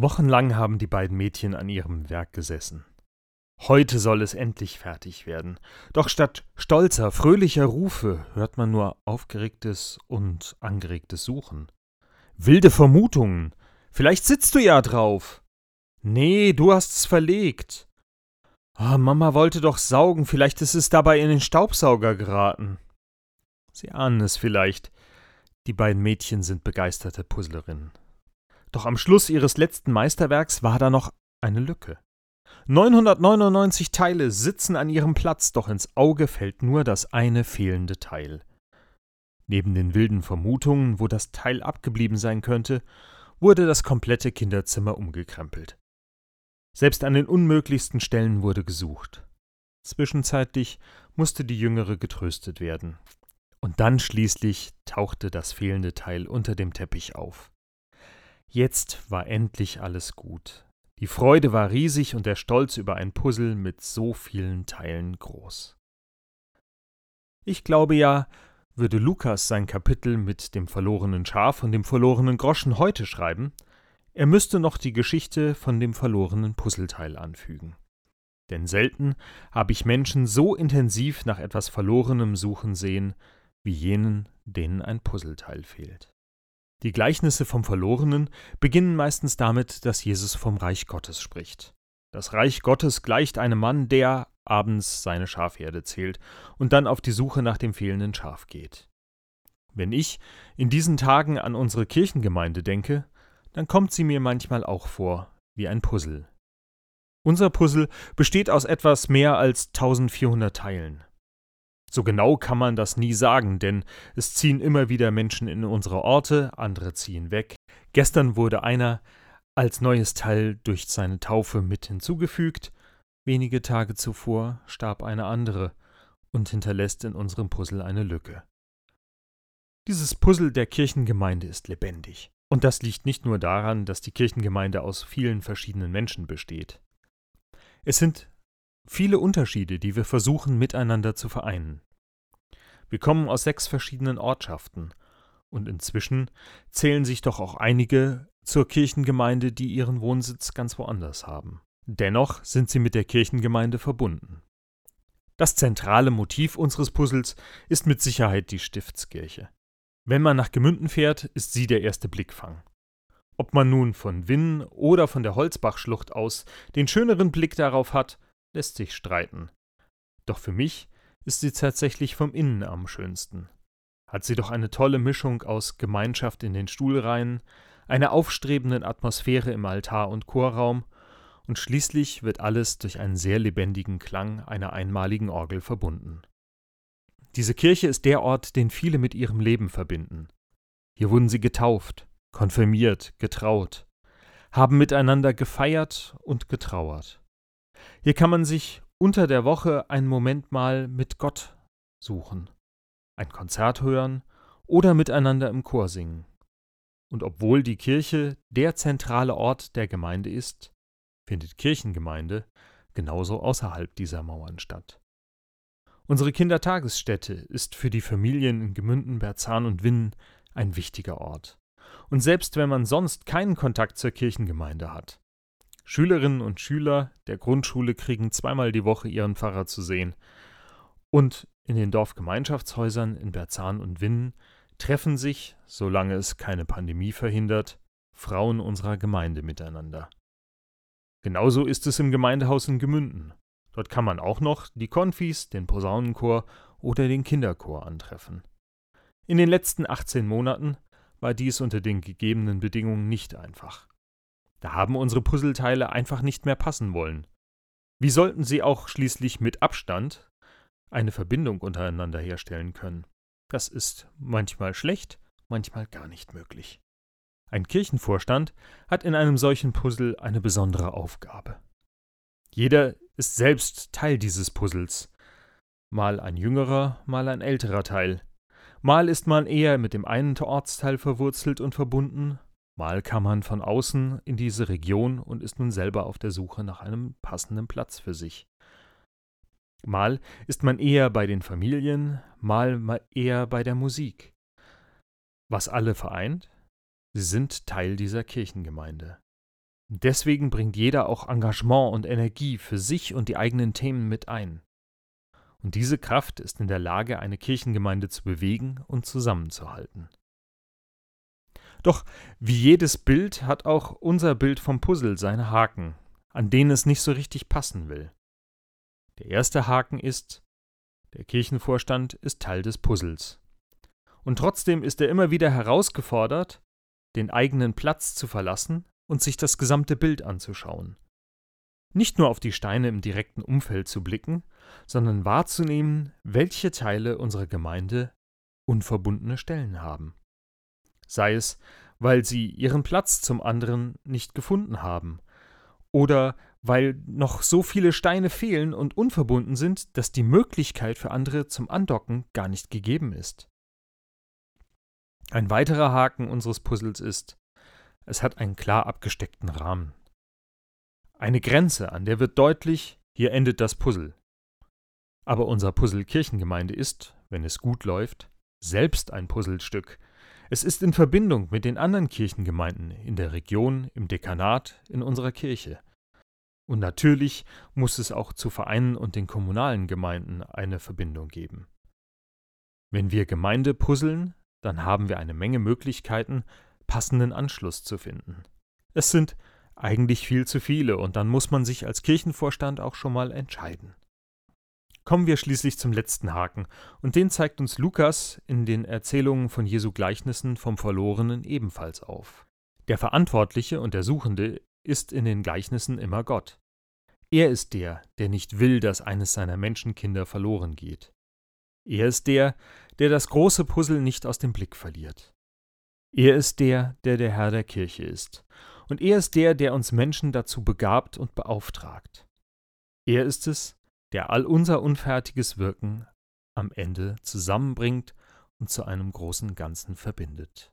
Wochenlang haben die beiden Mädchen an ihrem Werk gesessen. Heute soll es endlich fertig werden. Doch statt stolzer, fröhlicher Rufe hört man nur aufgeregtes und angeregtes Suchen. Wilde Vermutungen. Vielleicht sitzt du ja drauf. Nee, du hast's verlegt. Ah, Mama wollte doch saugen, vielleicht ist es dabei in den Staubsauger geraten. Sie ahnen es vielleicht. Die beiden Mädchen sind begeisterte Puzzlerinnen. Doch am Schluss ihres letzten Meisterwerks war da noch eine Lücke. 999 Teile sitzen an ihrem Platz, doch ins Auge fällt nur das eine fehlende Teil. Neben den wilden Vermutungen, wo das Teil abgeblieben sein könnte, wurde das komplette Kinderzimmer umgekrempelt. Selbst an den unmöglichsten Stellen wurde gesucht. Zwischenzeitlich musste die Jüngere getröstet werden. Und dann schließlich tauchte das fehlende Teil unter dem Teppich auf. Jetzt war endlich alles gut. Die Freude war riesig und der Stolz über ein Puzzle mit so vielen Teilen groß. Ich glaube ja, würde Lukas sein Kapitel mit dem verlorenen Schaf und dem verlorenen Groschen heute schreiben, er müsste noch die Geschichte von dem verlorenen Puzzleteil anfügen. Denn selten habe ich Menschen so intensiv nach etwas Verlorenem suchen sehen, wie jenen, denen ein Puzzleteil fehlt. Die Gleichnisse vom Verlorenen beginnen meistens damit, dass Jesus vom Reich Gottes spricht. Das Reich Gottes gleicht einem Mann, der abends seine Schafherde zählt und dann auf die Suche nach dem fehlenden Schaf geht. Wenn ich in diesen Tagen an unsere Kirchengemeinde denke, dann kommt sie mir manchmal auch vor wie ein Puzzle. Unser Puzzle besteht aus etwas mehr als 1400 Teilen. So genau kann man das nie sagen, denn es ziehen immer wieder Menschen in unsere Orte, andere ziehen weg. Gestern wurde einer als neues Teil durch seine Taufe mit hinzugefügt, wenige Tage zuvor starb eine andere und hinterlässt in unserem Puzzle eine Lücke. Dieses Puzzle der Kirchengemeinde ist lebendig. Und das liegt nicht nur daran, dass die Kirchengemeinde aus vielen verschiedenen Menschen besteht. Es sind viele Unterschiede, die wir versuchen miteinander zu vereinen. Wir kommen aus sechs verschiedenen Ortschaften, und inzwischen zählen sich doch auch einige zur Kirchengemeinde, die ihren Wohnsitz ganz woanders haben. Dennoch sind sie mit der Kirchengemeinde verbunden. Das zentrale Motiv unseres Puzzles ist mit Sicherheit die Stiftskirche. Wenn man nach Gemünden fährt, ist sie der erste Blickfang. Ob man nun von Winn oder von der Holzbachschlucht aus den schöneren Blick darauf hat, lässt sich streiten. Doch für mich ist sie tatsächlich vom Innen am schönsten. Hat sie doch eine tolle Mischung aus Gemeinschaft in den Stuhlreihen, einer aufstrebenden Atmosphäre im Altar und Chorraum, und schließlich wird alles durch einen sehr lebendigen Klang einer einmaligen Orgel verbunden. Diese Kirche ist der Ort, den viele mit ihrem Leben verbinden. Hier wurden sie getauft, konfirmiert, getraut, haben miteinander gefeiert und getrauert. Hier kann man sich unter der Woche einen Moment mal mit Gott suchen, ein Konzert hören oder miteinander im Chor singen. Und obwohl die Kirche der zentrale Ort der Gemeinde ist, findet Kirchengemeinde genauso außerhalb dieser Mauern statt. Unsere Kindertagesstätte ist für die Familien in Gemünden, Berzahn und Winnen ein wichtiger Ort. Und selbst wenn man sonst keinen Kontakt zur Kirchengemeinde hat, Schülerinnen und Schüler der Grundschule kriegen zweimal die Woche ihren Pfarrer zu sehen. Und in den Dorfgemeinschaftshäusern in Berzahn und Winnen treffen sich, solange es keine Pandemie verhindert, Frauen unserer Gemeinde miteinander. Genauso ist es im Gemeindehaus in Gemünden. Dort kann man auch noch die Konfis, den Posaunenchor oder den Kinderchor antreffen. In den letzten 18 Monaten war dies unter den gegebenen Bedingungen nicht einfach. Da haben unsere Puzzleteile einfach nicht mehr passen wollen. Wie sollten sie auch schließlich mit Abstand eine Verbindung untereinander herstellen können? Das ist manchmal schlecht, manchmal gar nicht möglich. Ein Kirchenvorstand hat in einem solchen Puzzle eine besondere Aufgabe. Jeder ist selbst Teil dieses Puzzles. Mal ein jüngerer, mal ein älterer Teil. Mal ist man eher mit dem einen Ortsteil verwurzelt und verbunden, Mal kam man von außen in diese Region und ist nun selber auf der Suche nach einem passenden Platz für sich. Mal ist man eher bei den Familien, mal eher bei der Musik. Was alle vereint? Sie sind Teil dieser Kirchengemeinde. Deswegen bringt jeder auch Engagement und Energie für sich und die eigenen Themen mit ein. Und diese Kraft ist in der Lage, eine Kirchengemeinde zu bewegen und zusammenzuhalten. Doch wie jedes Bild hat auch unser Bild vom Puzzle seine Haken, an denen es nicht so richtig passen will. Der erste Haken ist, der Kirchenvorstand ist Teil des Puzzles. Und trotzdem ist er immer wieder herausgefordert, den eigenen Platz zu verlassen und sich das gesamte Bild anzuschauen. Nicht nur auf die Steine im direkten Umfeld zu blicken, sondern wahrzunehmen, welche Teile unserer Gemeinde unverbundene Stellen haben. Sei es, weil sie ihren Platz zum anderen nicht gefunden haben, oder weil noch so viele Steine fehlen und unverbunden sind, dass die Möglichkeit für andere zum Andocken gar nicht gegeben ist. Ein weiterer Haken unseres Puzzles ist, es hat einen klar abgesteckten Rahmen. Eine Grenze, an der wird deutlich, hier endet das Puzzle. Aber unser Puzzle Kirchengemeinde ist, wenn es gut läuft, selbst ein Puzzlestück. Es ist in Verbindung mit den anderen Kirchengemeinden in der Region, im Dekanat, in unserer Kirche. Und natürlich muss es auch zu Vereinen und den kommunalen Gemeinden eine Verbindung geben. Wenn wir Gemeinde puzzeln, dann haben wir eine Menge Möglichkeiten, passenden Anschluss zu finden. Es sind eigentlich viel zu viele und dann muss man sich als Kirchenvorstand auch schon mal entscheiden. Kommen wir schließlich zum letzten Haken, und den zeigt uns Lukas in den Erzählungen von Jesu Gleichnissen vom Verlorenen ebenfalls auf. Der Verantwortliche und der Suchende ist in den Gleichnissen immer Gott. Er ist der, der nicht will, dass eines seiner Menschenkinder verloren geht. Er ist der, der das große Puzzle nicht aus dem Blick verliert. Er ist der, der der Herr der Kirche ist. Und er ist der, der uns Menschen dazu begabt und beauftragt. Er ist es, der all unser unfertiges Wirken am Ende zusammenbringt und zu einem großen Ganzen verbindet.